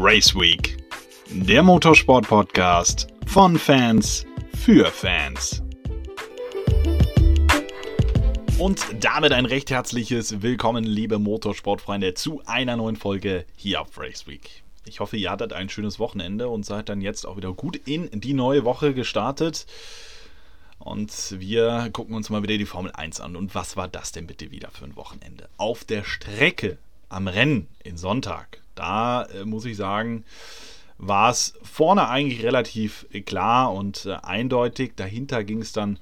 Race Week, der Motorsport-Podcast von Fans für Fans. Und damit ein recht herzliches Willkommen, liebe Motorsportfreunde, zu einer neuen Folge hier auf Race Week. Ich hoffe, ihr hattet ein schönes Wochenende und seid dann jetzt auch wieder gut in die neue Woche gestartet. Und wir gucken uns mal wieder die Formel 1 an. Und was war das denn bitte wieder für ein Wochenende? Auf der Strecke am Rennen in Sonntag, da äh, muss ich sagen, war es vorne eigentlich relativ klar und äh, eindeutig. Dahinter ging es dann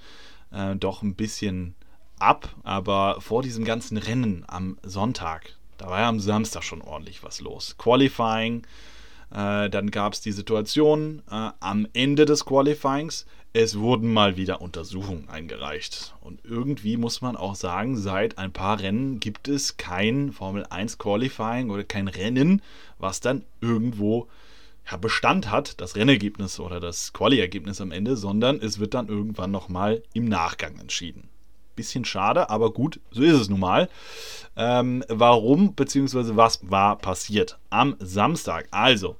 äh, doch ein bisschen ab. Aber vor diesem ganzen Rennen am Sonntag, da war ja am Samstag schon ordentlich was los. Qualifying, äh, dann gab es die Situation äh, am Ende des Qualifyings. Es wurden mal wieder Untersuchungen eingereicht. Und irgendwie muss man auch sagen, seit ein paar Rennen gibt es kein Formel 1 Qualifying oder kein Rennen, was dann irgendwo Bestand hat, das Rennergebnis oder das Quali-Ergebnis am Ende, sondern es wird dann irgendwann nochmal im Nachgang entschieden. Bisschen schade, aber gut, so ist es nun mal. Ähm, warum bzw. was war passiert am Samstag? Also,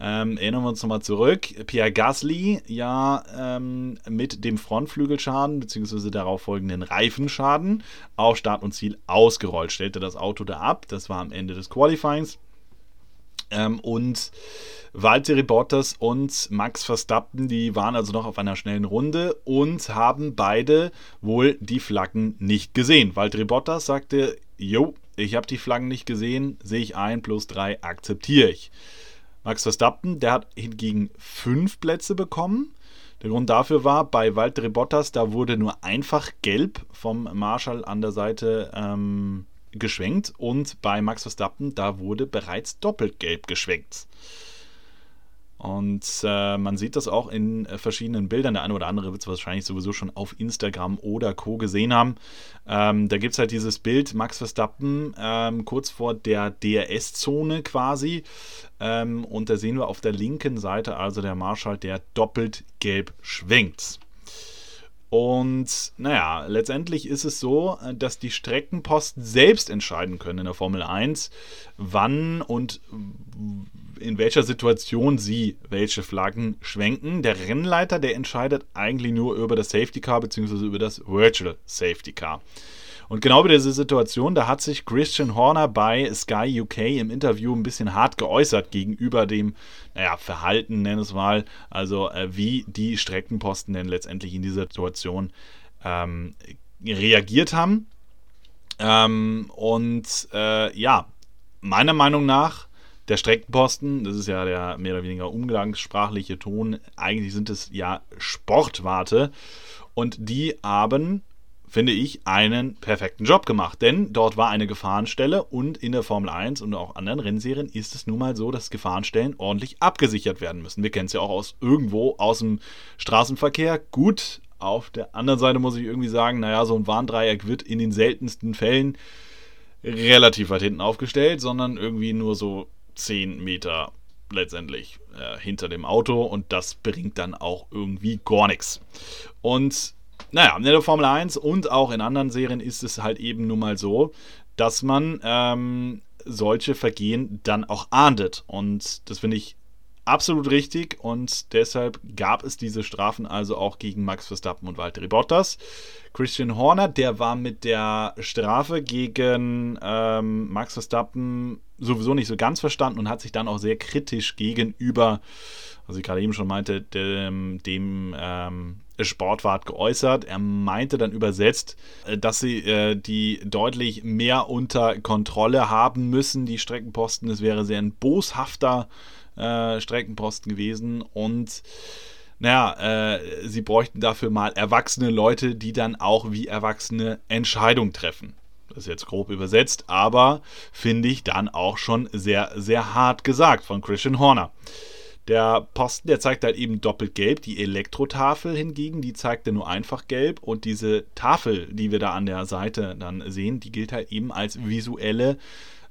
ähm, erinnern wir uns nochmal zurück. Pierre Gasly, ja, ähm, mit dem Frontflügelschaden bzw. darauf folgenden Reifenschaden auf Start und Ziel ausgerollt, stellte das Auto da ab. Das war am Ende des Qualifyings. Ähm, und Valtteri Bottas und Max Verstappen, die waren also noch auf einer schnellen Runde und haben beide wohl die Flaggen nicht gesehen. Valtteri Bottas sagte, jo, ich habe die Flaggen nicht gesehen, sehe ich ein, plus drei akzeptiere ich. Max Verstappen, der hat hingegen fünf Plätze bekommen. Der Grund dafür war, bei Valtteri Bottas, da wurde nur einfach gelb vom Marschall an der Seite ähm, geschwenkt und bei Max Verstappen, da wurde bereits doppelt gelb geschwenkt. Und äh, man sieht das auch in äh, verschiedenen Bildern. Der eine oder andere wird es wahrscheinlich sowieso schon auf Instagram oder Co. gesehen haben. Ähm, da gibt es halt dieses Bild Max Verstappen ähm, kurz vor der DRS-Zone quasi. Ähm, und da sehen wir auf der linken Seite also der Marschall, der doppelt gelb schwenkt. Und naja, letztendlich ist es so, dass die Streckenposten selbst entscheiden können in der Formel 1, wann und in welcher Situation sie welche Flaggen schwenken. Der Rennleiter, der entscheidet eigentlich nur über das Safety Car bzw. über das Virtual Safety Car. Und genau bei dieser Situation, da hat sich Christian Horner bei Sky UK im Interview ein bisschen hart geäußert gegenüber dem, naja, Verhalten, nenn es mal, also äh, wie die Streckenposten denn letztendlich in dieser Situation ähm, reagiert haben. Ähm, und äh, ja, meiner Meinung nach der Streckenposten, das ist ja der mehr oder weniger umgangssprachliche Ton, eigentlich sind es ja Sportwarte und die haben finde ich, einen perfekten Job gemacht. Denn dort war eine Gefahrenstelle und in der Formel 1 und auch anderen Rennserien ist es nun mal so, dass Gefahrenstellen ordentlich abgesichert werden müssen. Wir kennen es ja auch aus irgendwo aus dem Straßenverkehr. Gut, auf der anderen Seite muss ich irgendwie sagen, naja, so ein Warndreieck wird in den seltensten Fällen relativ weit hinten aufgestellt, sondern irgendwie nur so 10 Meter letztendlich äh, hinter dem Auto und das bringt dann auch irgendwie gar nichts. Und naja, in der Formel 1 und auch in anderen Serien ist es halt eben nun mal so, dass man ähm, solche Vergehen dann auch ahndet. Und das finde ich absolut richtig und deshalb gab es diese Strafen also auch gegen Max Verstappen und Valtteri Bottas. Christian Horner, der war mit der Strafe gegen ähm, Max Verstappen sowieso nicht so ganz verstanden und hat sich dann auch sehr kritisch gegenüber, was ich gerade eben schon meinte, dem, dem ähm, Sportwart geäußert. Er meinte dann übersetzt, äh, dass sie äh, die deutlich mehr unter Kontrolle haben müssen, die Streckenposten. Es wäre sehr ein boshafter äh, Streckenposten gewesen und naja, äh, sie bräuchten dafür mal erwachsene Leute, die dann auch wie Erwachsene Entscheidungen treffen. Das ist jetzt grob übersetzt, aber finde ich dann auch schon sehr, sehr hart gesagt von Christian Horner. Der Posten, der zeigt halt eben doppelt gelb. Die Elektrotafel hingegen, die zeigt er nur einfach gelb. Und diese Tafel, die wir da an der Seite dann sehen, die gilt halt eben als visuelle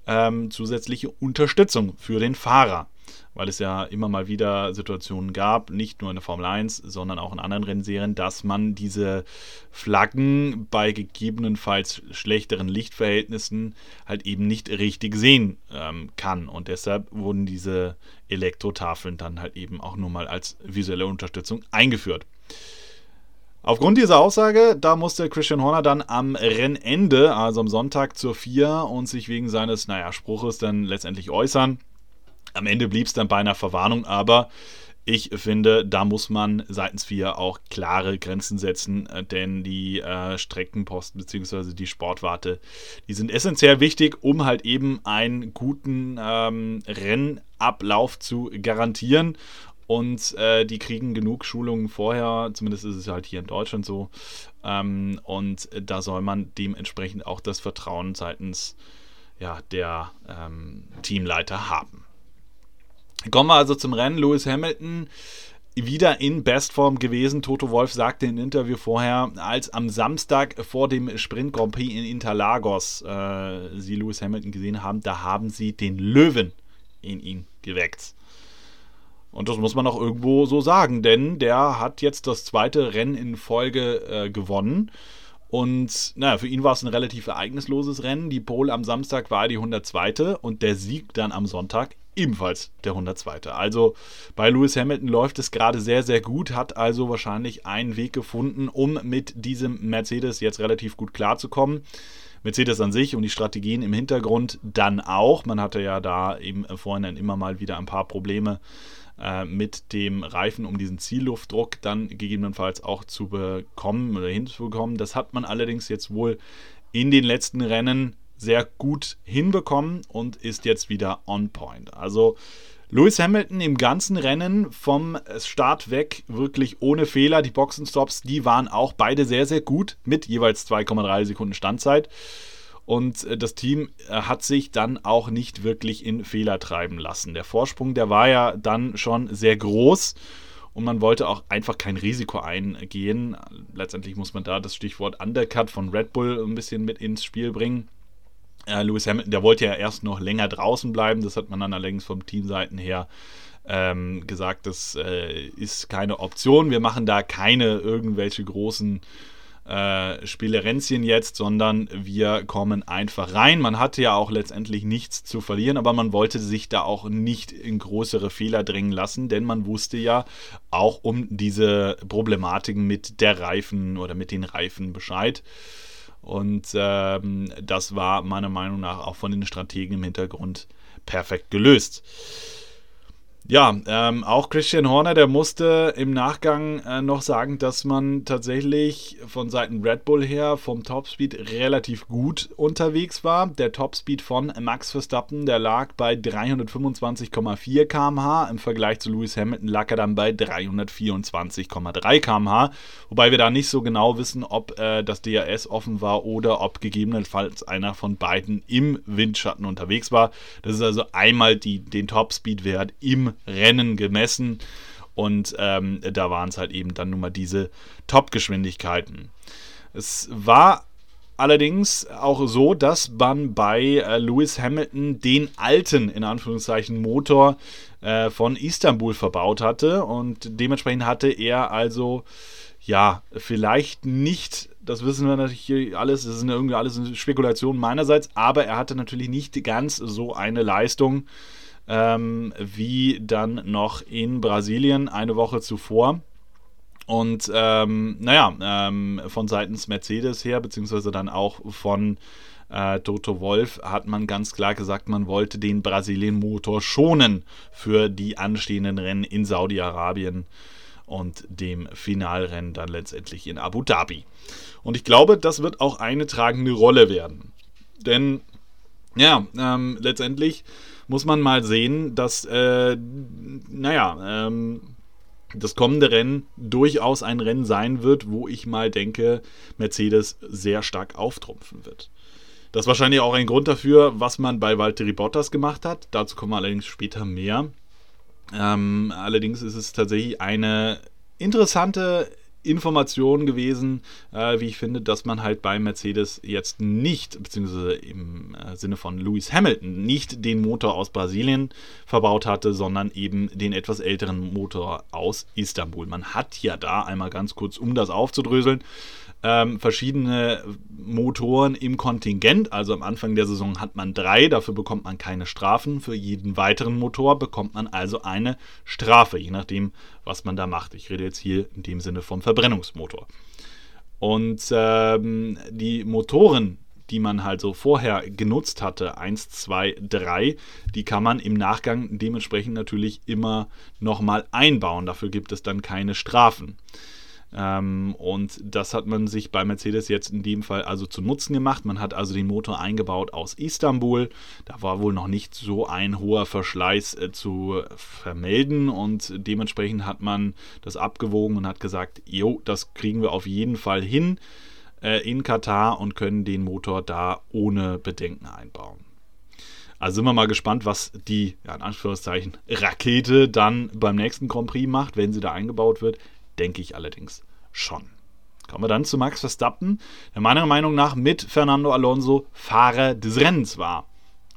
ähm, zusätzliche Unterstützung für den Fahrer. Weil es ja immer mal wieder Situationen gab, nicht nur in der Formel 1, sondern auch in anderen Rennserien, dass man diese Flaggen bei gegebenenfalls schlechteren Lichtverhältnissen halt eben nicht richtig sehen ähm, kann. Und deshalb wurden diese Elektrotafeln dann halt eben auch nur mal als visuelle Unterstützung eingeführt. Aufgrund dieser Aussage, da musste Christian Horner dann am Rennende, also am Sonntag zur 4 und sich wegen seines, naja, Spruches dann letztendlich äußern. Am Ende blieb es dann bei einer Verwarnung, aber ich finde, da muss man seitens 4 auch klare Grenzen setzen, äh, denn die äh, Streckenposten bzw. die Sportwarte, die sind essentiell wichtig, um halt eben einen guten ähm, Rennablauf zu garantieren. Und äh, die kriegen genug Schulungen vorher, zumindest ist es halt hier in Deutschland so. Ähm, und da soll man dementsprechend auch das Vertrauen seitens ja, der ähm, Teamleiter haben. Kommen wir also zum Rennen. Lewis Hamilton wieder in Bestform gewesen. Toto Wolf sagte im Interview vorher, als am Samstag vor dem Sprint Grand Prix in Interlagos äh, sie Lewis Hamilton gesehen haben, da haben sie den Löwen in ihn geweckt. Und das muss man auch irgendwo so sagen, denn der hat jetzt das zweite Rennen in Folge äh, gewonnen. Und naja, für ihn war es ein relativ ereignisloses Rennen. Die Pole am Samstag war die 102. und der Sieg dann am Sonntag ebenfalls der 102. Also bei Lewis Hamilton läuft es gerade sehr, sehr gut, hat also wahrscheinlich einen Weg gefunden, um mit diesem Mercedes jetzt relativ gut klarzukommen. Mercedes an sich und die Strategien im Hintergrund dann auch. Man hatte ja da im Vorhinein immer mal wieder ein paar Probleme äh, mit dem Reifen, um diesen Zielluftdruck dann gegebenenfalls auch zu bekommen oder hinzubekommen. Das hat man allerdings jetzt wohl in den letzten Rennen sehr gut hinbekommen und ist jetzt wieder on point. Also Lewis Hamilton im ganzen Rennen vom Start weg wirklich ohne Fehler. Die Boxenstops, die waren auch beide sehr, sehr gut mit jeweils 2,3 Sekunden Standzeit. Und äh, das Team äh, hat sich dann auch nicht wirklich in Fehler treiben lassen. Der Vorsprung, der war ja dann schon sehr groß und man wollte auch einfach kein Risiko eingehen. Letztendlich muss man da das Stichwort Undercut von Red Bull ein bisschen mit ins Spiel bringen. Äh, Lewis Hamilton, der wollte ja erst noch länger draußen bleiben, das hat man dann allerdings vom Teamseiten her ähm, gesagt, das äh, ist keine Option. Wir machen da keine irgendwelche großen äh, Spielerenzien jetzt, sondern wir kommen einfach rein. Man hatte ja auch letztendlich nichts zu verlieren, aber man wollte sich da auch nicht in größere Fehler drängen lassen, denn man wusste ja auch um diese Problematiken mit der Reifen oder mit den Reifen Bescheid. Und ähm, das war meiner Meinung nach auch von den Strategen im Hintergrund perfekt gelöst. Ja, ähm, auch Christian Horner, der musste im Nachgang äh, noch sagen, dass man tatsächlich von Seiten Red Bull her vom Topspeed relativ gut unterwegs war. Der Topspeed von Max Verstappen, der lag bei 325,4 km/h. Im Vergleich zu Lewis Hamilton lag er dann bei 324,3 km/h. Wobei wir da nicht so genau wissen, ob äh, das DRS offen war oder ob gegebenenfalls einer von beiden im Windschatten unterwegs war. Das ist also einmal die, den Topspeed-Wert im Rennen gemessen. Und ähm, da waren es halt eben dann nun mal diese Top-Geschwindigkeiten. Es war allerdings auch so, dass man bei äh, Lewis Hamilton den alten, in Anführungszeichen, Motor äh, von Istanbul verbaut hatte. Und dementsprechend hatte er also, ja, vielleicht nicht das wissen wir natürlich alles, das ist irgendwie alles eine Spekulation meinerseits, aber er hatte natürlich nicht ganz so eine Leistung ähm, wie dann noch in Brasilien eine Woche zuvor. Und ähm, naja, ähm, von seitens Mercedes her, beziehungsweise dann auch von äh, Toto Wolf, hat man ganz klar gesagt, man wollte den Brasilien-Motor schonen für die anstehenden Rennen in Saudi-Arabien und dem Finalrennen dann letztendlich in Abu Dhabi. Und ich glaube, das wird auch eine tragende Rolle werden. Denn, ja, ähm, letztendlich muss man mal sehen, dass, äh, naja, ähm, das kommende Rennen durchaus ein Rennen sein wird, wo ich mal denke, Mercedes sehr stark auftrumpfen wird. Das ist wahrscheinlich auch ein Grund dafür, was man bei Valtteri Bottas gemacht hat. Dazu kommen wir allerdings später mehr. Ähm, allerdings ist es tatsächlich eine interessante Information gewesen, äh, wie ich finde, dass man halt bei Mercedes jetzt nicht, beziehungsweise im äh, Sinne von Lewis Hamilton, nicht den Motor aus Brasilien verbaut hatte, sondern eben den etwas älteren Motor aus Istanbul. Man hat ja da einmal ganz kurz, um das aufzudröseln, ähm, verschiedene Motoren im Kontingent. Also am Anfang der Saison hat man drei, dafür bekommt man keine Strafen. Für jeden weiteren Motor bekommt man also eine Strafe, je nachdem, was man da macht. Ich rede jetzt hier in dem Sinne vom Verbrennungsmotor. Und ähm, die Motoren, die man halt so vorher genutzt hatte, 1, 2, 3, die kann man im Nachgang dementsprechend natürlich immer nochmal einbauen. Dafür gibt es dann keine Strafen. Ähm, und das hat man sich bei Mercedes jetzt in dem Fall also zu Nutzen gemacht. Man hat also den Motor eingebaut aus Istanbul. Da war wohl noch nicht so ein hoher Verschleiß äh, zu vermelden und dementsprechend hat man das abgewogen und hat gesagt, jo, das kriegen wir auf jeden Fall hin äh, in Katar und können den Motor da ohne Bedenken einbauen. Also sind wir mal gespannt, was die, ja, in Anführungszeichen, Rakete dann beim nächsten Grand Prix macht, wenn sie da eingebaut wird denke ich allerdings schon. Kommen wir dann zu Max Verstappen, der meiner Meinung nach mit Fernando Alonso Fahrer des Rennens war.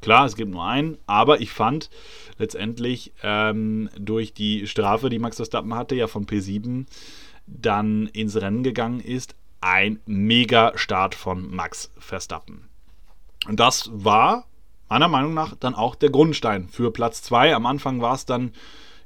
Klar, es gibt nur einen, aber ich fand letztendlich ähm, durch die Strafe, die Max Verstappen hatte, ja von P7 dann ins Rennen gegangen ist, ein mega Start von Max Verstappen. Und das war meiner Meinung nach dann auch der Grundstein für Platz 2. Am Anfang war es dann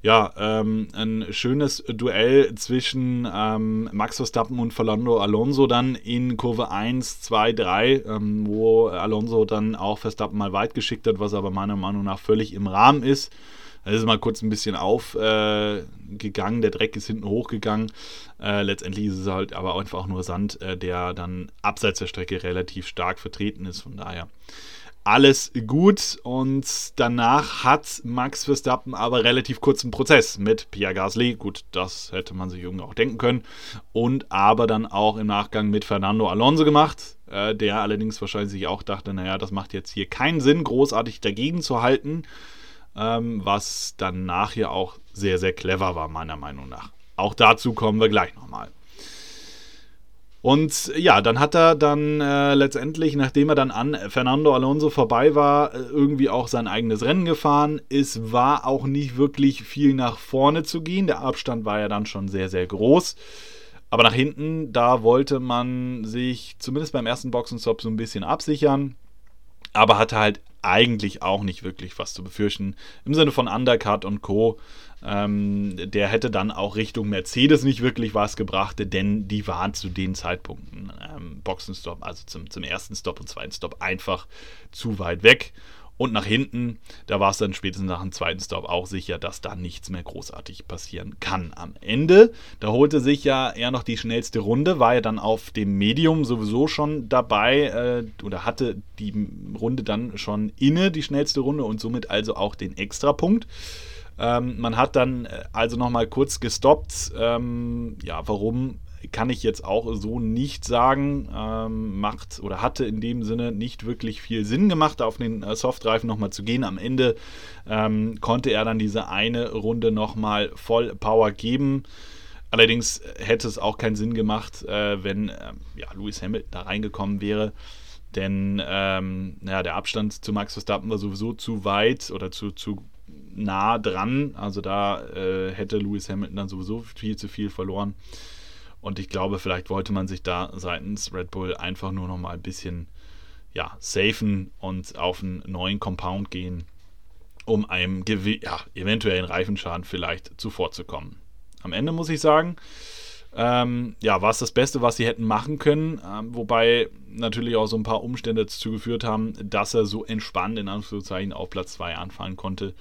ja, ähm, ein schönes Duell zwischen ähm, Max Verstappen und Fernando Alonso dann in Kurve 1, 2, 3, ähm, wo Alonso dann auch Verstappen mal weit geschickt hat, was aber meiner Meinung nach völlig im Rahmen ist. Da ist mal kurz ein bisschen aufgegangen, äh, der Dreck ist hinten hochgegangen. Äh, letztendlich ist es halt aber einfach nur Sand, äh, der dann abseits der Strecke relativ stark vertreten ist. Von daher alles gut und danach hat Max Verstappen aber relativ kurzen Prozess mit Pierre Gasly. Gut, das hätte man sich irgendwie auch denken können. Und aber dann auch im Nachgang mit Fernando Alonso gemacht, äh, der allerdings wahrscheinlich sich auch dachte, naja, das macht jetzt hier keinen Sinn, großartig dagegen zu halten, ähm, was dann nachher auch sehr, sehr clever war, meiner Meinung nach. Auch dazu kommen wir gleich nochmal. Und ja, dann hat er dann äh, letztendlich, nachdem er dann an Fernando Alonso vorbei war, äh, irgendwie auch sein eigenes Rennen gefahren. Es war auch nicht wirklich viel nach vorne zu gehen. Der Abstand war ja dann schon sehr, sehr groß. Aber nach hinten, da wollte man sich zumindest beim ersten Boxenstopp so ein bisschen absichern. Aber hatte halt eigentlich auch nicht wirklich was zu befürchten. Im Sinne von Undercut und Co. Ähm, der hätte dann auch Richtung Mercedes nicht wirklich was gebracht, denn die waren zu den Zeitpunkten ähm, Boxenstopp, also zum, zum ersten Stop und zweiten Stop einfach zu weit weg. Und nach hinten, da war es dann spätestens nach dem zweiten Stop auch sicher, dass da nichts mehr großartig passieren kann. Am Ende, da holte sich ja er noch die schnellste Runde, war ja dann auf dem Medium sowieso schon dabei äh, oder hatte die Runde dann schon inne, die schnellste Runde und somit also auch den Extrapunkt. Ähm, man hat dann äh, also nochmal kurz gestoppt. Ähm, ja, warum kann ich jetzt auch so nicht sagen. Ähm, macht oder hatte in dem Sinne nicht wirklich viel Sinn gemacht, auf den äh, Softreifen nochmal zu gehen. Am Ende ähm, konnte er dann diese eine Runde nochmal voll Power geben. Allerdings hätte es auch keinen Sinn gemacht, äh, wenn äh, ja, Lewis Hamilton da reingekommen wäre. Denn ähm, ja, der Abstand zu Max Verstappen war sowieso zu weit oder zu, zu nah dran. Also da äh, hätte Lewis Hamilton dann sowieso viel zu viel verloren. Und ich glaube, vielleicht wollte man sich da seitens Red Bull einfach nur noch mal ein bisschen ja, safen und auf einen neuen Compound gehen, um einem ja, eventuellen Reifenschaden vielleicht zuvorzukommen. Am Ende muss ich sagen, ähm, ja, war es das Beste, was sie hätten machen können, ähm, wobei natürlich auch so ein paar Umstände dazu geführt haben, dass er so entspannt in Anführungszeichen auf Platz 2 anfangen konnte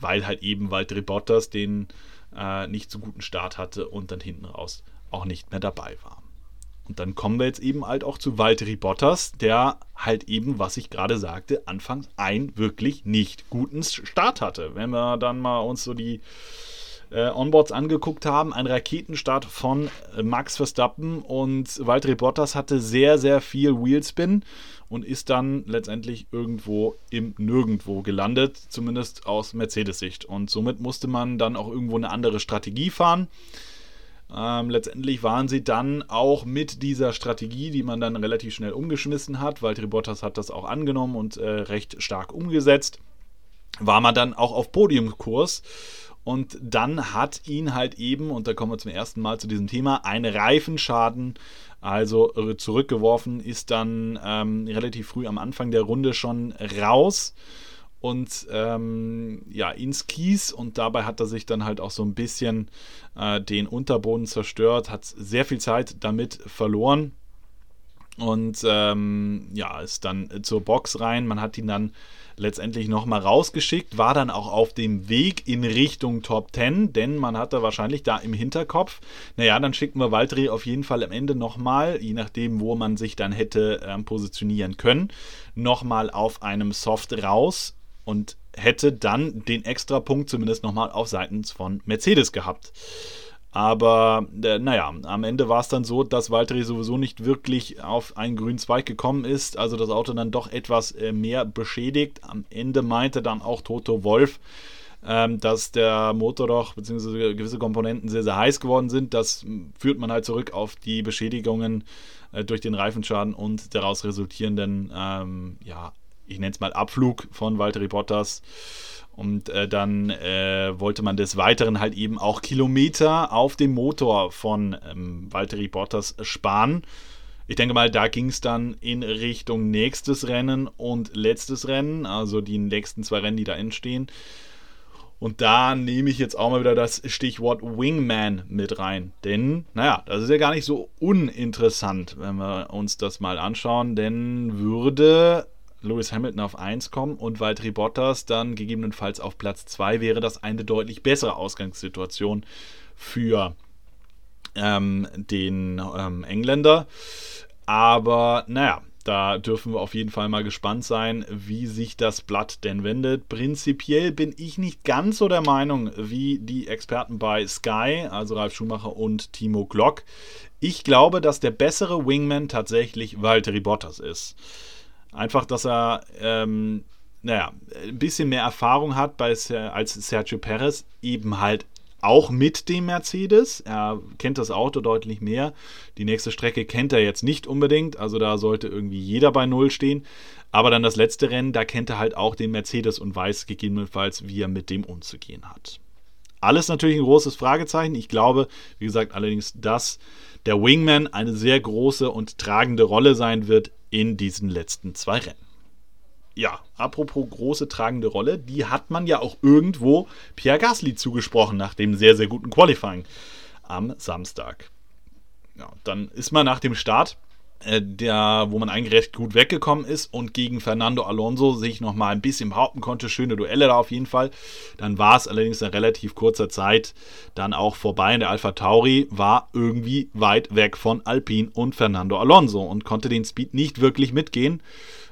weil halt eben Valtteri Bottas den äh, nicht so guten Start hatte und dann hinten raus auch nicht mehr dabei war. Und dann kommen wir jetzt eben halt auch zu Valtteri Bottas, der halt eben, was ich gerade sagte, anfangs einen wirklich nicht guten Start hatte. Wenn wir dann mal uns so die äh, Onboards angeguckt haben, ein Raketenstart von äh, Max Verstappen und Valtteri Bottas hatte sehr, sehr viel Wheelspin und ist dann letztendlich irgendwo im Nirgendwo gelandet, zumindest aus Mercedes-Sicht. Und somit musste man dann auch irgendwo eine andere Strategie fahren. Ähm, letztendlich waren sie dann auch mit dieser Strategie, die man dann relativ schnell umgeschmissen hat, Valtteri Bottas hat das auch angenommen und äh, recht stark umgesetzt, war man dann auch auf Podiumkurs. Und dann hat ihn halt eben, und da kommen wir zum ersten Mal zu diesem Thema, ein Reifenschaden, also zurückgeworfen, ist dann ähm, relativ früh am Anfang der Runde schon raus und ähm, ja, ins Kies. Und dabei hat er sich dann halt auch so ein bisschen äh, den Unterboden zerstört, hat sehr viel Zeit damit verloren und ähm, ja, ist dann zur Box rein. Man hat ihn dann letztendlich nochmal rausgeschickt, war dann auch auf dem Weg in Richtung Top 10, denn man hatte wahrscheinlich da im Hinterkopf, naja, dann schicken wir Valtteri auf jeden Fall am Ende nochmal, je nachdem, wo man sich dann hätte ähm, positionieren können, nochmal auf einem Soft raus und hätte dann den extra Punkt zumindest nochmal auf Seiten von Mercedes gehabt. Aber äh, naja, am Ende war es dann so, dass Valtteri sowieso nicht wirklich auf einen grünen Zweig gekommen ist. Also das Auto dann doch etwas äh, mehr beschädigt. Am Ende meinte dann auch Toto Wolf, ähm, dass der Motor doch bzw. gewisse Komponenten sehr, sehr heiß geworden sind. Das führt man halt zurück auf die Beschädigungen äh, durch den Reifenschaden und daraus resultierenden ähm, ja, ich nenne es mal Abflug von Valtteri Bottas. Und äh, dann äh, wollte man des Weiteren halt eben auch Kilometer auf dem Motor von ähm, Valtteri Bottas sparen. Ich denke mal, da ging es dann in Richtung nächstes Rennen und letztes Rennen, also die nächsten zwei Rennen, die da entstehen. Und da nehme ich jetzt auch mal wieder das Stichwort Wingman mit rein. Denn, naja, das ist ja gar nicht so uninteressant, wenn wir uns das mal anschauen. Denn würde Lewis Hamilton auf 1 kommen und Valtteri Bottas dann gegebenenfalls auf Platz 2, wäre das eine deutlich bessere Ausgangssituation für ähm, den ähm, Engländer. Aber naja, da dürfen wir auf jeden Fall mal gespannt sein, wie sich das Blatt denn wendet. Prinzipiell bin ich nicht ganz so der Meinung wie die Experten bei Sky, also Ralf Schumacher und Timo Glock. Ich glaube, dass der bessere Wingman tatsächlich Valtteri Bottas ist. Einfach, dass er, ähm, naja, ein bisschen mehr Erfahrung hat bei, als Sergio Perez, eben halt auch mit dem Mercedes. Er kennt das Auto deutlich mehr. Die nächste Strecke kennt er jetzt nicht unbedingt, also da sollte irgendwie jeder bei Null stehen. Aber dann das letzte Rennen, da kennt er halt auch den Mercedes und weiß gegebenenfalls, wie er mit dem umzugehen hat. Alles natürlich ein großes Fragezeichen. Ich glaube, wie gesagt, allerdings, dass der Wingman eine sehr große und tragende Rolle sein wird in diesen letzten zwei Rennen. Ja, apropos große tragende Rolle, die hat man ja auch irgendwo Pierre Gasly zugesprochen nach dem sehr, sehr guten Qualifying am Samstag. Ja, dann ist man nach dem Start der, wo man eigentlich recht gut weggekommen ist und gegen Fernando Alonso sich nochmal ein bisschen behaupten konnte. Schöne Duelle da auf jeden Fall. Dann war es allerdings in relativ kurzer Zeit dann auch vorbei. Und der Alpha Tauri war irgendwie weit weg von Alpine und Fernando Alonso und konnte den Speed nicht wirklich mitgehen.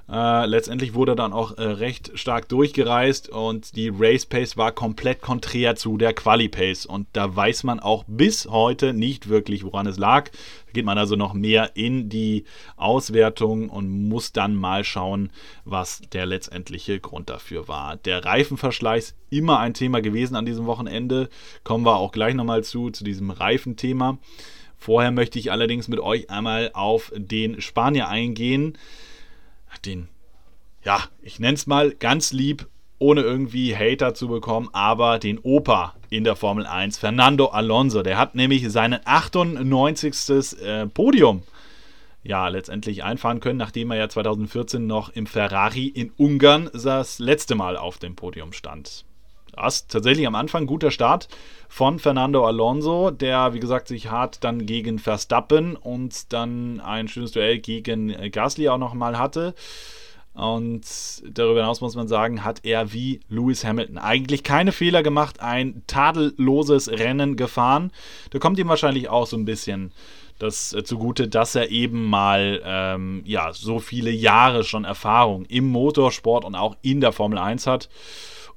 Äh, letztendlich wurde dann auch äh, recht stark durchgereist und die Race Pace war komplett konträr zu der Quali Pace. Und da weiß man auch bis heute nicht wirklich, woran es lag. Da geht man also noch mehr in die Auswertung und muss dann mal schauen, was der letztendliche Grund dafür war. Der Reifenverschleiß immer ein Thema gewesen an diesem Wochenende. Kommen wir auch gleich nochmal zu, zu diesem Reifenthema. Vorher möchte ich allerdings mit euch einmal auf den Spanier eingehen den, ja, ich nenne es mal ganz lieb, ohne irgendwie Hater zu bekommen, aber den Opa in der Formel 1, Fernando Alonso. Der hat nämlich seinen 98. Äh, Podium ja letztendlich einfahren können, nachdem er ja 2014 noch im Ferrari in Ungarn das letzte Mal auf dem Podium stand. Das tatsächlich am Anfang guter Start von Fernando Alonso, der wie gesagt sich hart dann gegen Verstappen und dann ein schönes Duell gegen Gasly auch nochmal hatte. Und darüber hinaus muss man sagen, hat er wie Lewis Hamilton eigentlich keine Fehler gemacht, ein tadelloses Rennen gefahren. Da kommt ihm wahrscheinlich auch so ein bisschen das äh, zugute, dass er eben mal ähm, ja, so viele Jahre schon Erfahrung im Motorsport und auch in der Formel 1 hat.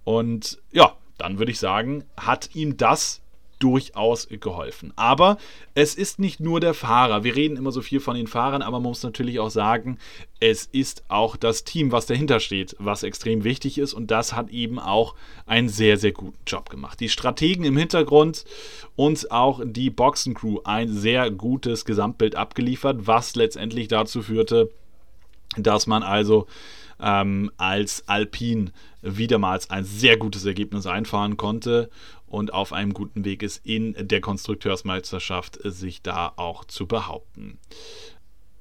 Und ja, dann würde ich sagen, hat ihm das durchaus geholfen. Aber es ist nicht nur der Fahrer. Wir reden immer so viel von den Fahrern, aber man muss natürlich auch sagen, es ist auch das Team, was dahinter steht, was extrem wichtig ist. Und das hat eben auch einen sehr, sehr guten Job gemacht. Die Strategen im Hintergrund und auch die Boxencrew ein sehr gutes Gesamtbild abgeliefert, was letztendlich dazu führte, dass man also ähm, als Alpine wiedermals ein sehr gutes Ergebnis einfahren konnte und auf einem guten Weg ist, in der Konstrukteursmeisterschaft sich da auch zu behaupten.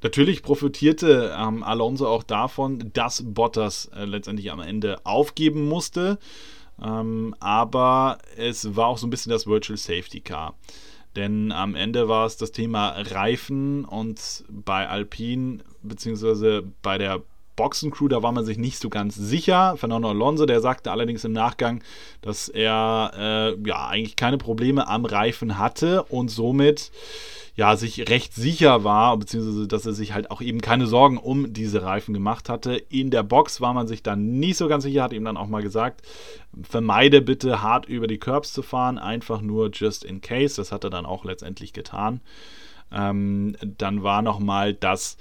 Natürlich profitierte ähm, Alonso auch davon, dass Bottas äh, letztendlich am Ende aufgeben musste. Ähm, aber es war auch so ein bisschen das Virtual Safety Car. Denn am Ende war es das Thema Reifen und bei Alpine beziehungsweise bei der Boxencrew, da war man sich nicht so ganz sicher. Fernando Alonso, der sagte allerdings im Nachgang, dass er äh, ja eigentlich keine Probleme am Reifen hatte und somit ja, sich recht sicher war, beziehungsweise dass er sich halt auch eben keine Sorgen um diese Reifen gemacht hatte. In der Box war man sich dann nicht so ganz sicher, hat ihm dann auch mal gesagt, vermeide bitte hart über die Curbs zu fahren, einfach nur just in case. Das hat er dann auch letztendlich getan. Ähm, dann war nochmal das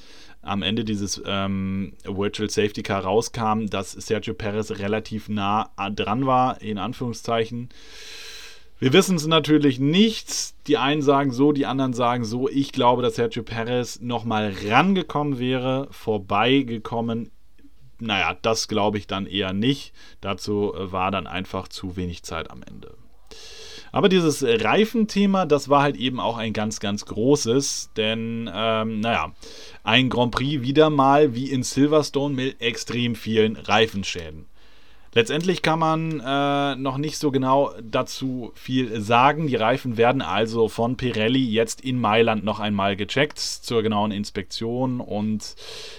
am Ende dieses ähm, Virtual Safety Car rauskam, dass Sergio Perez relativ nah dran war, in Anführungszeichen. Wir wissen es natürlich nicht. Die einen sagen so, die anderen sagen so. Ich glaube, dass Sergio Perez nochmal rangekommen wäre, vorbeigekommen. Naja, das glaube ich dann eher nicht. Dazu äh, war dann einfach zu wenig Zeit am Ende. Aber dieses Reifenthema, das war halt eben auch ein ganz, ganz großes, denn, ähm, naja, ein Grand Prix wieder mal wie in Silverstone mit extrem vielen Reifenschäden. Letztendlich kann man äh, noch nicht so genau dazu viel sagen. Die Reifen werden also von Pirelli jetzt in Mailand noch einmal gecheckt zur genauen Inspektion und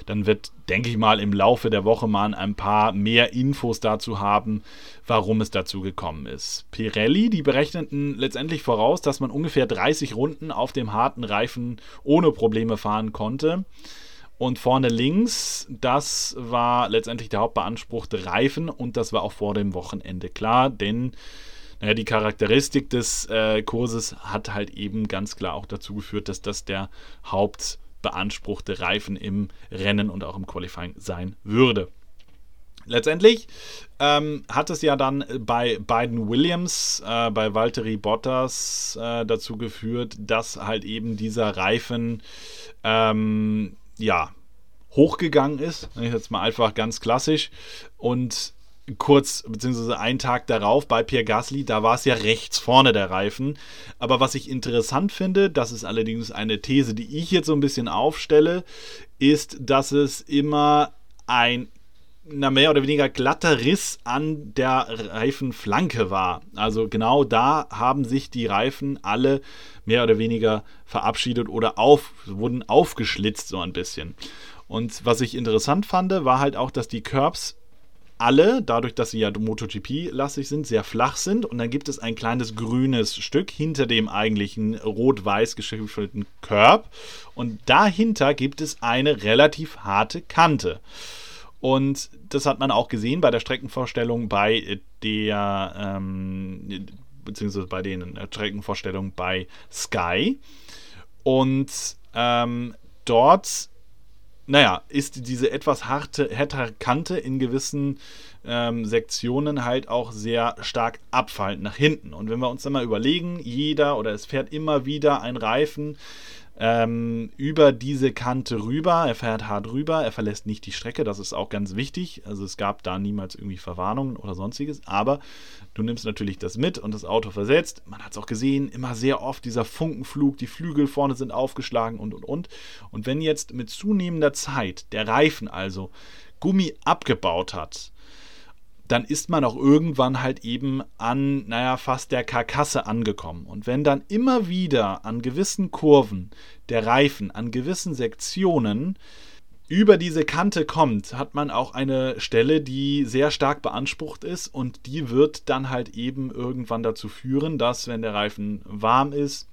dann wird, denke ich mal, im Laufe der Woche mal ein paar mehr Infos dazu haben, warum es dazu gekommen ist. Pirelli, die berechneten letztendlich voraus, dass man ungefähr 30 Runden auf dem harten Reifen ohne Probleme fahren konnte. Und vorne links, das war letztendlich der hauptbeanspruchte Reifen und das war auch vor dem Wochenende klar, denn naja, die Charakteristik des äh, Kurses hat halt eben ganz klar auch dazu geführt, dass das der hauptbeanspruchte Reifen im Rennen und auch im Qualifying sein würde. Letztendlich ähm, hat es ja dann bei beiden Williams, äh, bei Valtteri Bottas äh, dazu geführt, dass halt eben dieser Reifen ähm, ja, hochgegangen ist. Jetzt mal einfach ganz klassisch. Und kurz, beziehungsweise einen Tag darauf bei Pierre Gasly, da war es ja rechts vorne der Reifen. Aber was ich interessant finde, das ist allerdings eine These, die ich jetzt so ein bisschen aufstelle, ist, dass es immer ein na, mehr oder weniger glatter Riss an der Reifenflanke war. Also genau da haben sich die Reifen alle mehr oder weniger verabschiedet oder auf, wurden aufgeschlitzt so ein bisschen. Und was ich interessant fand, war halt auch, dass die Curbs alle, dadurch, dass sie ja MotoGP-lastig sind, sehr flach sind. Und dann gibt es ein kleines grünes Stück hinter dem eigentlichen rot-weiß geschiffelten Curb. Und dahinter gibt es eine relativ harte Kante. Und das hat man auch gesehen bei der Streckenvorstellung bei der, ähm, beziehungsweise bei den Streckenvorstellungen bei Sky. Und ähm, dort, naja, ist diese etwas harte, härtere Kante in gewissen ähm, Sektionen halt auch sehr stark abfallend nach hinten. Und wenn wir uns dann mal überlegen, jeder oder es fährt immer wieder ein Reifen ähm, über diese Kante rüber. Er fährt hart rüber, er verlässt nicht die Strecke, das ist auch ganz wichtig. Also es gab da niemals irgendwie Verwarnungen oder sonstiges, aber du nimmst natürlich das mit und das Auto versetzt. Man hat es auch gesehen, immer sehr oft dieser Funkenflug, die Flügel vorne sind aufgeschlagen und und und. Und wenn jetzt mit zunehmender Zeit der Reifen also Gummi abgebaut hat, dann ist man auch irgendwann halt eben an, naja, fast der Karkasse angekommen. Und wenn dann immer wieder an gewissen Kurven der Reifen, an gewissen Sektionen über diese Kante kommt, hat man auch eine Stelle, die sehr stark beansprucht ist und die wird dann halt eben irgendwann dazu führen, dass wenn der Reifen warm ist,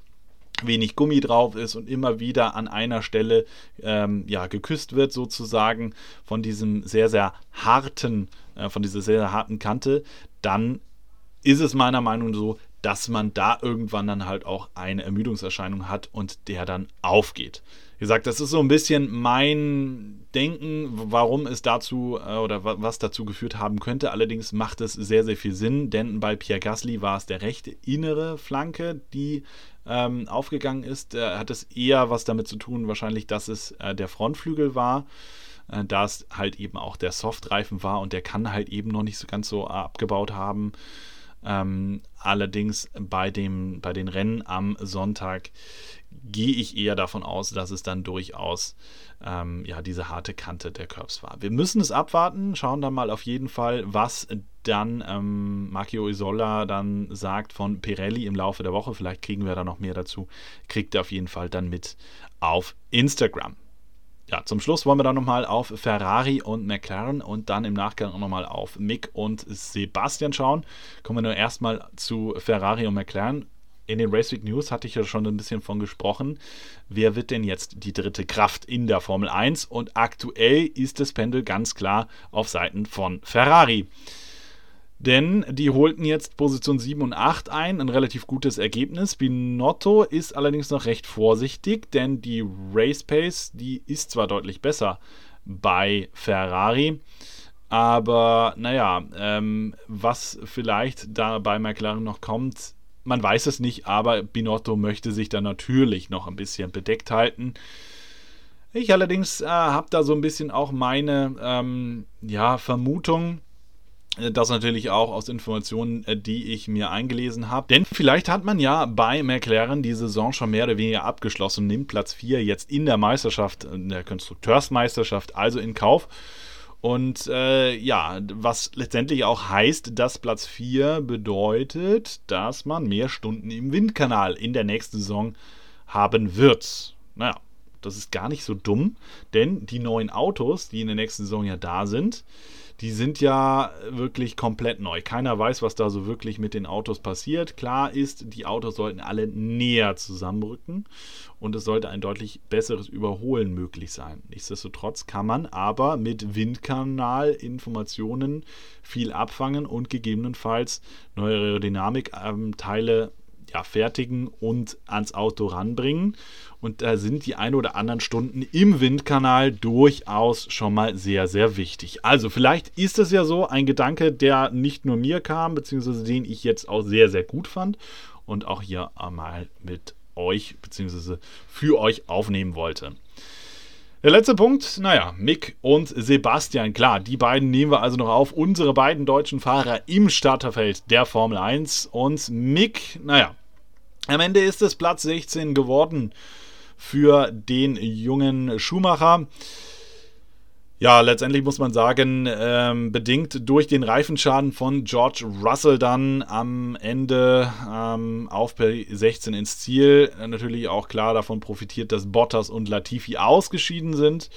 wenig Gummi drauf ist und immer wieder an einer Stelle ähm, ja, geküsst wird, sozusagen von diesem sehr, sehr harten, äh, von dieser sehr, sehr harten Kante, dann ist es meiner Meinung nach so, dass man da irgendwann dann halt auch eine Ermüdungserscheinung hat und der dann aufgeht. Wie gesagt, das ist so ein bisschen mein Denken, warum es dazu äh, oder was dazu geführt haben könnte. Allerdings macht es sehr, sehr viel Sinn, denn bei Pierre Gasly war es der rechte innere Flanke, die ähm, aufgegangen ist. Äh, hat es eher was damit zu tun, wahrscheinlich, dass es äh, der Frontflügel war äh, da es halt eben auch der Softreifen war und der kann halt eben noch nicht so ganz so abgebaut haben. Ähm, allerdings bei, dem, bei den Rennen am Sonntag gehe ich eher davon aus, dass es dann durchaus ähm, ja, diese harte Kante der Curbs war. Wir müssen es abwarten, schauen dann mal auf jeden Fall, was dann ähm, Marcio Isola dann sagt von Pirelli im Laufe der Woche. Vielleicht kriegen wir da noch mehr dazu. Kriegt er auf jeden Fall dann mit auf Instagram ja, zum Schluss wollen wir dann nochmal auf Ferrari und McLaren und dann im Nachgang auch nochmal auf Mick und Sebastian schauen. Kommen wir nur erstmal zu Ferrari und McLaren. In den Race Week News hatte ich ja schon ein bisschen von gesprochen. Wer wird denn jetzt die dritte Kraft in der Formel 1? Und aktuell ist das Pendel ganz klar auf Seiten von Ferrari. Denn die holten jetzt Position 7 und 8 ein, ein relativ gutes Ergebnis. Binotto ist allerdings noch recht vorsichtig, denn die Race Pace, die ist zwar deutlich besser bei Ferrari, aber naja, ähm, was vielleicht da bei McLaren noch kommt, man weiß es nicht, aber Binotto möchte sich da natürlich noch ein bisschen bedeckt halten. Ich allerdings äh, habe da so ein bisschen auch meine ähm, ja, Vermutung, äh, das natürlich auch aus Informationen, äh, die ich mir eingelesen habe. Denn vielleicht hat man ja bei McLaren die Saison schon mehr oder weniger abgeschlossen nimmt Platz 4 jetzt in der Meisterschaft, in der Konstrukteursmeisterschaft, also in Kauf. Und äh, ja, was letztendlich auch heißt, dass Platz 4 bedeutet, dass man mehr Stunden im Windkanal in der nächsten Saison haben wird. Naja, das ist gar nicht so dumm, denn die neuen Autos, die in der nächsten Saison ja da sind, die sind ja wirklich komplett neu. Keiner weiß, was da so wirklich mit den Autos passiert. Klar ist, die Autos sollten alle näher zusammenrücken und es sollte ein deutlich besseres Überholen möglich sein. Nichtsdestotrotz kann man aber mit Windkanalinformationen viel abfangen und gegebenenfalls neue Aerodynamik-Teile ähm, ja, fertigen und ans Auto ranbringen. Und da sind die ein oder anderen Stunden im Windkanal durchaus schon mal sehr, sehr wichtig. Also vielleicht ist es ja so ein Gedanke, der nicht nur mir kam, beziehungsweise den ich jetzt auch sehr, sehr gut fand und auch hier einmal mit euch, beziehungsweise für euch aufnehmen wollte. Der letzte Punkt, naja, Mick und Sebastian, klar, die beiden nehmen wir also noch auf. Unsere beiden deutschen Fahrer im Starterfeld der Formel 1. Und Mick, naja, am Ende ist es Platz 16 geworden für den jungen Schumacher. Ja, letztendlich muss man sagen, ähm, bedingt durch den Reifenschaden von George Russell dann am Ende ähm, auf P16 ins Ziel. Natürlich auch klar davon profitiert, dass Bottas und Latifi ausgeschieden sind.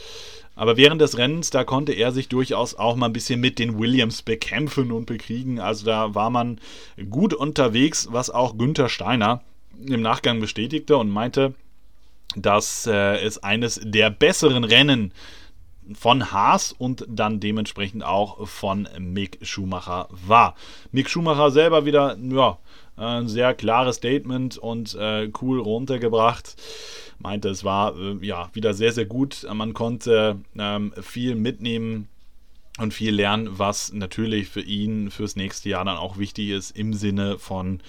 Aber während des Rennens, da konnte er sich durchaus auch mal ein bisschen mit den Williams bekämpfen und bekriegen. Also da war man gut unterwegs, was auch Günther Steiner im Nachgang bestätigte und meinte, dass äh, es eines der besseren Rennen von Haas und dann dementsprechend auch von Mick Schumacher war. Mick Schumacher selber wieder, ja, ein sehr klares Statement und äh, cool runtergebracht. Meinte, es war äh, ja wieder sehr, sehr gut. Man konnte ähm, viel mitnehmen und viel lernen, was natürlich für ihn fürs nächste Jahr dann auch wichtig ist im Sinne von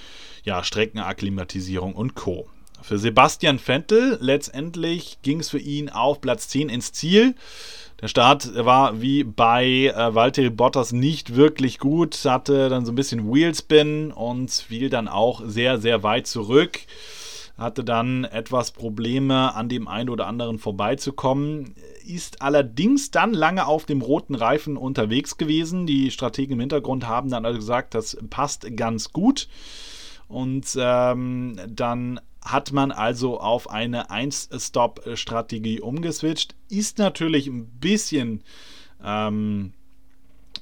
ja, Streckenakklimatisierung und Co. Für Sebastian Vettel letztendlich ging es für ihn auf Platz 10 ins Ziel. Der Start war wie bei äh, Valtteri Bottas nicht wirklich gut, hatte dann so ein bisschen Wheelspin und fiel dann auch sehr, sehr weit zurück. Hatte dann etwas Probleme, an dem einen oder anderen vorbeizukommen. Ist allerdings dann lange auf dem roten Reifen unterwegs gewesen. Die Strategen im Hintergrund haben dann also gesagt, das passt ganz gut. Und ähm, dann hat man also auf eine 1-Stop-Strategie umgeswitcht. Ist natürlich ein bisschen, ähm,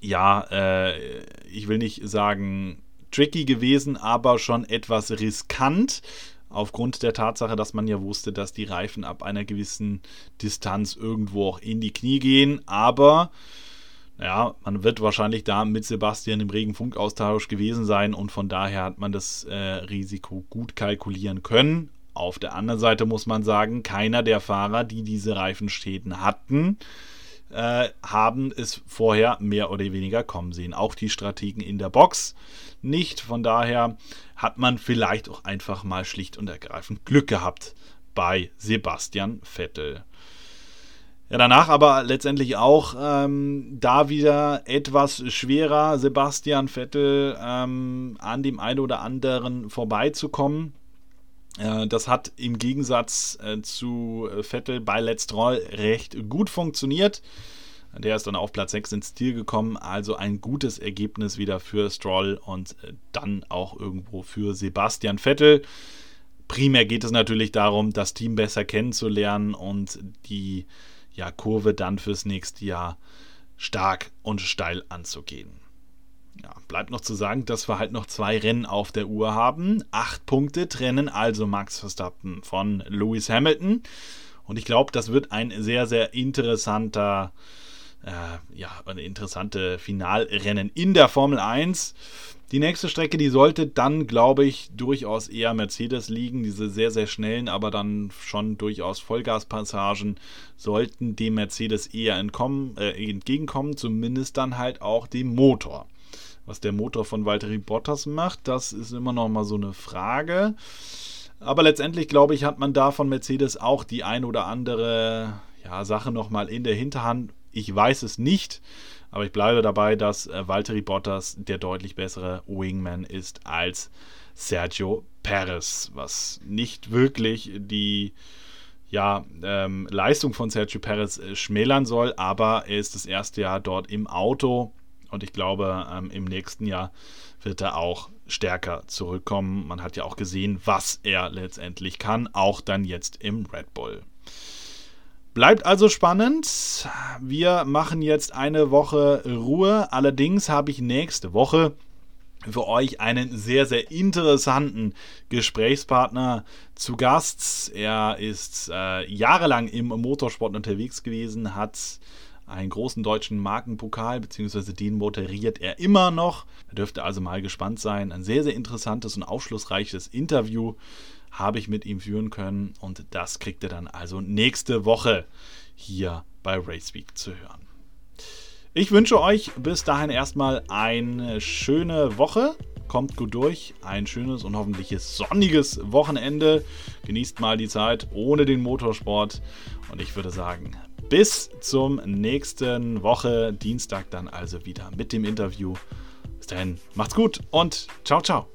ja, äh, ich will nicht sagen tricky gewesen, aber schon etwas riskant. Aufgrund der Tatsache, dass man ja wusste, dass die Reifen ab einer gewissen Distanz irgendwo auch in die Knie gehen. Aber Ja, man wird wahrscheinlich da mit Sebastian im regen Funkaustausch gewesen sein und von daher hat man das äh, Risiko gut kalkulieren können. Auf der anderen Seite muss man sagen, keiner der Fahrer, die diese Reifenschäden hatten, äh, haben es vorher mehr oder weniger kommen sehen. Auch die Strategen in der Box nicht. Von daher hat man vielleicht auch einfach mal schlicht und ergreifend Glück gehabt bei Sebastian Vettel. Ja, danach aber letztendlich auch ähm, da wieder etwas schwerer, Sebastian Vettel ähm, an dem einen oder anderen vorbeizukommen. Äh, das hat im Gegensatz äh, zu Vettel bei Let's Troll recht gut funktioniert. Der ist dann auf Platz 6 ins Ziel gekommen, also ein gutes Ergebnis wieder für Stroll und äh, dann auch irgendwo für Sebastian Vettel. Primär geht es natürlich darum, das Team besser kennenzulernen und die ja, Kurve dann fürs nächste Jahr stark und steil anzugehen. Ja, bleibt noch zu sagen, dass wir halt noch zwei Rennen auf der Uhr haben. Acht Punkte trennen also Max Verstappen von Lewis Hamilton. Und ich glaube, das wird ein sehr, sehr interessanter, äh, ja, eine interessante Finalrennen in der Formel 1. Die nächste Strecke, die sollte dann, glaube ich, durchaus eher Mercedes liegen. Diese sehr, sehr schnellen, aber dann schon durchaus Vollgaspassagen sollten dem Mercedes eher entkommen, äh, entgegenkommen, zumindest dann halt auch dem Motor. Was der Motor von Valtteri Bottas macht, das ist immer noch mal so eine Frage. Aber letztendlich, glaube ich, hat man da von Mercedes auch die ein oder andere ja, Sache noch mal in der Hinterhand. Ich weiß es nicht. Aber ich bleibe dabei, dass äh, Valtteri Bottas der deutlich bessere Wingman ist als Sergio Perez, was nicht wirklich die ja, ähm, Leistung von Sergio Perez äh, schmälern soll, aber er ist das erste Jahr dort im Auto und ich glaube, ähm, im nächsten Jahr wird er auch stärker zurückkommen. Man hat ja auch gesehen, was er letztendlich kann, auch dann jetzt im Red Bull. Bleibt also spannend. Wir machen jetzt eine Woche Ruhe. Allerdings habe ich nächste Woche für euch einen sehr, sehr interessanten Gesprächspartner zu Gast. Er ist äh, jahrelang im Motorsport unterwegs gewesen, hat einen großen deutschen Markenpokal, beziehungsweise den moderiert er immer noch. Da dürfte also mal gespannt sein. Ein sehr, sehr interessantes und aufschlussreiches Interview habe ich mit ihm führen können und das kriegt ihr dann also nächste Woche hier bei Race Week zu hören. Ich wünsche euch bis dahin erstmal eine schöne Woche. Kommt gut durch, ein schönes und hoffentlich sonniges Wochenende. Genießt mal die Zeit ohne den Motorsport. Und ich würde sagen, bis zum nächsten Woche, Dienstag dann also wieder mit dem Interview. Bis dahin, macht's gut und ciao, ciao.